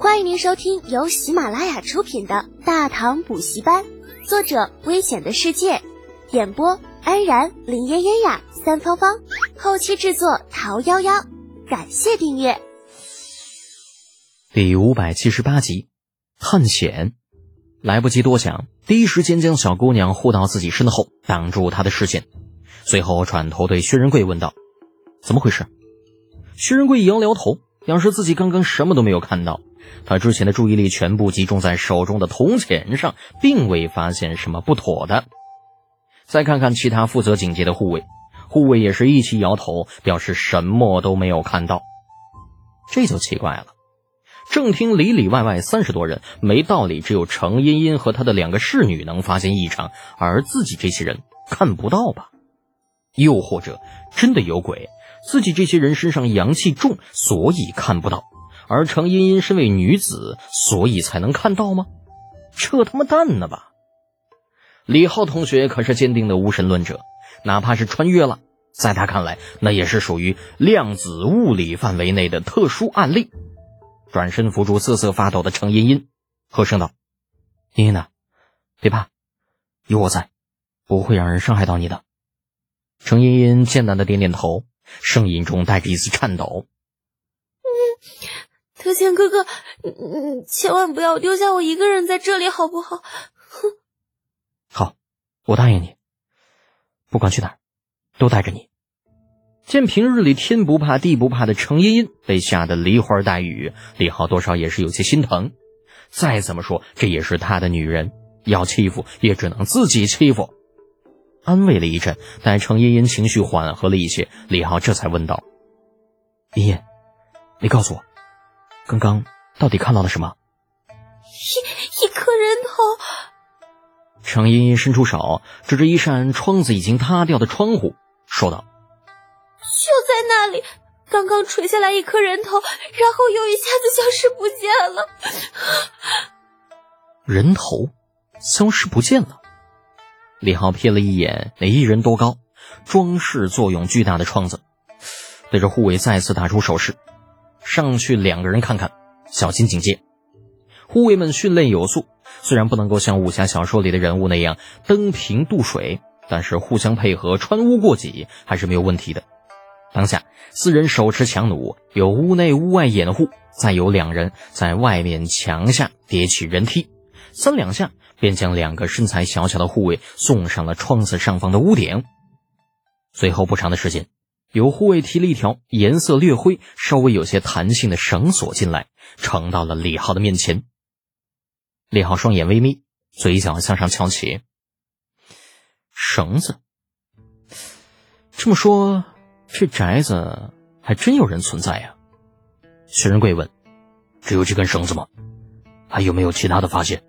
欢迎您收听由喜马拉雅出品的《大唐补习班》，作者：危险的世界，演播：安然、林嫣嫣呀、三芳芳，后期制作：桃夭夭。感谢订阅。第五百七十八集，探险。来不及多想，第一时间将小姑娘护到自己身后，挡住她的视线。随后转头对薛仁贵问道：“怎么回事？”薛仁贵摇摇头，表示自己刚刚什么都没有看到。他之前的注意力全部集中在手中的铜钱上，并未发现什么不妥的。再看看其他负责警戒的护卫，护卫也是一起摇头，表示什么都没有看到。这就奇怪了，正厅里里外外三十多人，没道理只有程茵茵和她的两个侍女能发现异常，而自己这些人看不到吧？又或者真的有鬼，自己这些人身上阳气重，所以看不到。而程茵茵身为女子，所以才能看到吗？这他妈蛋呢吧！李浩同学可是坚定的无神论者，哪怕是穿越了，在他看来，那也是属于量子物理范围内的特殊案例。转身扶住瑟瑟发抖的程茵茵，和声道：“茵茵呐，别怕，有我在，不会让人伤害到你的。”程茵茵艰难的点点头，声音中带着一丝颤抖：“嗯。”德谦哥哥，你你千万不要丢下我一个人在这里，好不好？哼！好，我答应你。不管去哪儿，都带着你。见平日里天不怕地不怕的程茵茵被吓得梨花带雨，李浩多少也是有些心疼。再怎么说，这也是他的女人，要欺负也只能自己欺负。安慰了一阵，待程茵茵情绪缓和了一些，李浩这才问道：“茵茵，你告诉我。”刚刚到底看到了什么？一一颗人头。程茵茵伸出手，指着一扇窗子已经塌掉的窗户，说道：“就在那里，刚刚垂下来一颗人头，然后又一下子消失不见了。人头消失不见了。”李浩瞥了一眼那一人多高、装饰作用巨大的窗子，对着护卫再次打出手势。上去两个人看看，小心警戒。护卫们训练有素，虽然不能够像武侠小说里的人物那样登平渡水，但是互相配合穿屋过脊还是没有问题的。当下四人手持强弩，有屋内屋外掩护，再有两人在外面墙下叠起人梯，三两下便将两个身材小小的护卫送上了窗子上方的屋顶。随后不长的时间。有护卫提了一条颜色略灰、稍微有些弹性的绳索进来，呈到了李浩的面前。李浩双眼微眯，嘴角向上翘起。绳子，这么说，这宅子还真有人存在呀？薛仁贵问：“只有这根绳子吗？还有没有其他的发现？”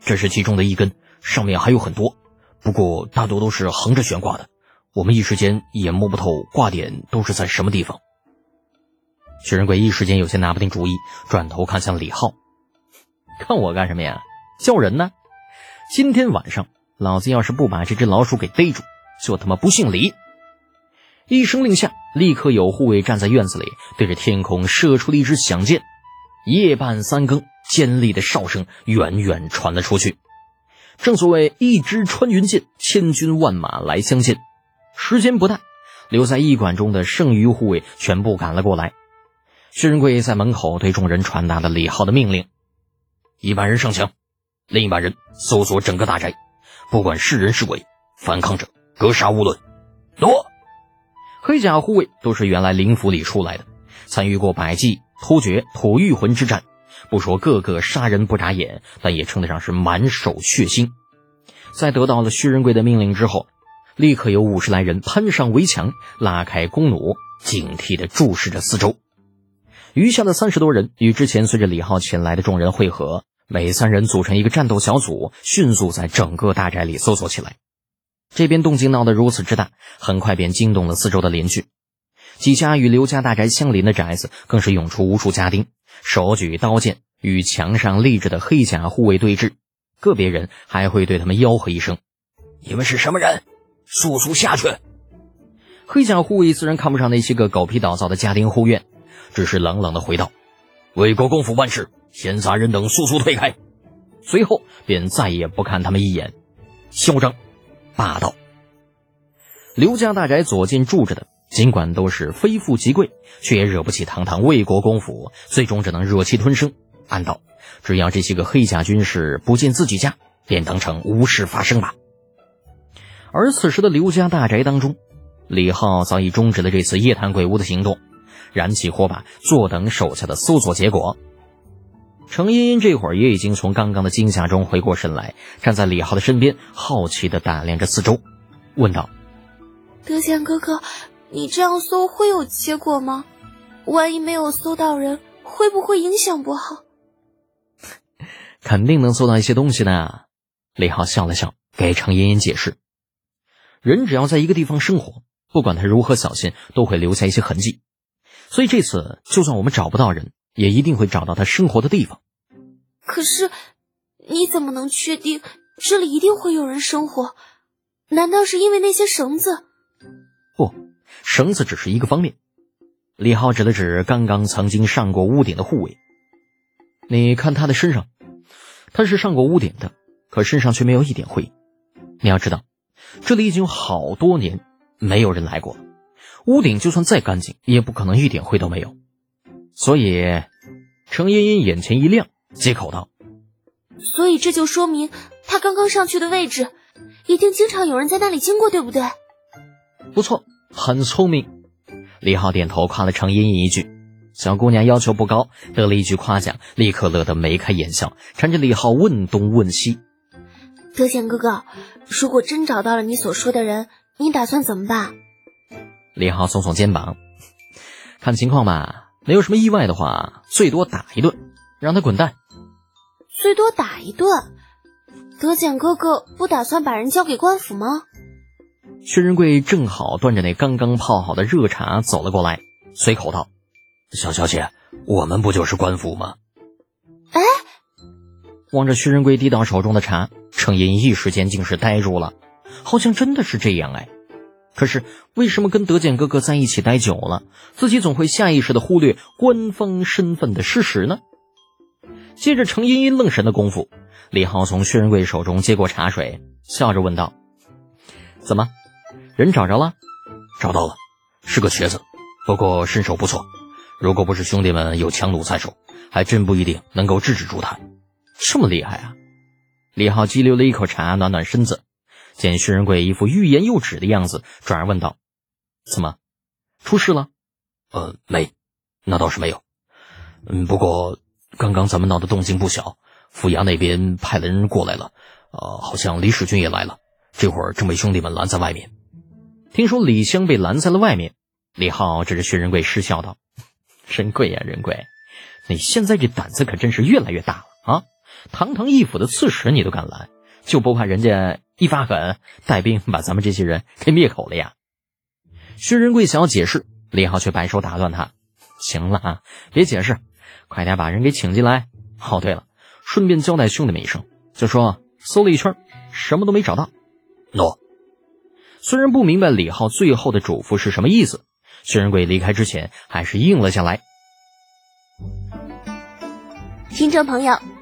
这是其中的一根，上面还有很多，不过大多都是横着悬挂的。我们一时间也摸不透挂点都是在什么地方。薛仁贵一时间有些拿不定主意，转头看向李浩：“看我干什么呀？叫人呢？今天晚上老子要是不把这只老鼠给逮住，就他妈不姓李！”一声令下，立刻有护卫站在院子里，对着天空射出了一支响箭。夜半三更，尖利的哨声远远传了出去。正所谓一支穿云箭，千军万马来相见。时间不大，留在驿馆中的剩余护卫全部赶了过来。薛仁贵在门口对众人传达了李浩的命令：一半人上墙，另一半人搜索整个大宅，不管是人是鬼，反抗者格杀勿论。诺。黑甲护卫都是原来灵府里出来的，参与过百济、突厥、吐玉魂之战，不说个个杀人不眨眼，但也称得上是满手血腥。在得到了薛仁贵的命令之后。立刻有五十来人攀上围墙，拉开弓弩，警惕地注视着四周。余下的三十多人与之前随着李浩前来的众人汇合，每三人组成一个战斗小组，迅速在整个大宅里搜索起来。这边动静闹得如此之大，很快便惊动了四周的邻居。几家与刘家大宅相邻的宅子更是涌出无数家丁，手举刀剑与墙上立着的黑甲护卫对峙。个别人还会对他们吆喝一声：“你们是什么人？”速速下去！黑甲护卫自然看不上那些个狗皮倒灶的家丁护院，只是冷冷的回道：“为国公府办事，闲杂人等速速退开！随后便再也不看他们一眼，嚣张霸道。刘家大宅左近住着的，尽管都是非富即贵，却也惹不起堂堂魏国公府，最终只能忍气吞声，暗道：只要这些个黑甲军士不进自己家，便当成无事发生吧。而此时的刘家大宅当中，李浩早已终止了这次夜探鬼屋的行动，燃起火把，坐等手下的搜索结果。程茵茵这会儿也已经从刚刚的惊吓中回过神来，站在李浩的身边，好奇地打量着四周，问道：“德贤哥哥，你这样搜会有结果吗？万一没有搜到人，会不会影响不好？”“ 肯定能搜到一些东西的。”李浩笑了笑，给程茵茵解释：“人只要在一个地方生活，不管他如何小心，都会留下一些痕迹。所以这次，就算我们找不到人。”也一定会找到他生活的地方。可是，你怎么能确定这里一定会有人生活？难道是因为那些绳子？不，绳子只是一个方面。李浩指了指刚刚曾经上过屋顶的护卫。你看他的身上，他是上过屋顶的，可身上却没有一点灰。你要知道，这里已经好多年没有人来过了，屋顶就算再干净，也不可能一点灰都没有。所以，程茵茵眼前一亮，接口道：“所以这就说明他刚刚上去的位置，一定经常有人在那里经过，对不对？”不错，很聪明。李浩点头夸了程茵茵一句：“小姑娘要求不高，得了一句夸奖，立刻乐得眉开眼笑，缠着李浩问东问西。”德贤哥哥，如果真找到了你所说的人，你打算怎么办？李浩耸耸肩膀：“看情况吧。”没有什么意外的话，最多打一顿，让他滚蛋。最多打一顿，德简哥哥不打算把人交给官府吗？薛仁贵正好端着那刚刚泡好的热茶走了过来，随口道：“小小姐，我们不就是官府吗？”望着薛仁贵递到手中的茶，程银一时间竟是呆住了，好像真的是这样哎。可是，为什么跟德简哥哥在一起待久了，自己总会下意识的忽略官方身份的事实呢？借着程茵茵愣神的功夫，李浩从薛仁贵手中接过茶水，笑着问道：“怎么，人找着了？找到了，是个瘸子，不过身手不错。如果不是兄弟们有强弩在手，还真不一定能够制止住他。这么厉害啊！”李浩激流了一口茶，暖暖身子。见薛仁贵一副欲言又止的样子，转而问道：“怎么，出事了？”“呃，没，那倒是没有。嗯，不过刚刚咱们闹的动静不小，府衙那边派了人过来了，呃，好像李使君也来了，这会儿正被兄弟们拦在外面。”听说李湘被拦在了外面，李浩指着薛仁贵失笑道：“ 仁贵呀，仁贵，你现在这胆子可真是越来越大了啊！堂堂一府的刺史你都敢拦，就不怕人家？”一发狠，带兵把咱们这些人给灭口了呀！薛仁贵想要解释，李浩却摆手打断他：“行了啊，别解释，快点把人给请进来。哦，对了，顺便交代兄弟们一声，就说搜了一圈，什么都没找到。”诺。虽然不明白李浩最后的嘱咐是什么意思，薛仁贵离开之前还是应了下来。听众朋友，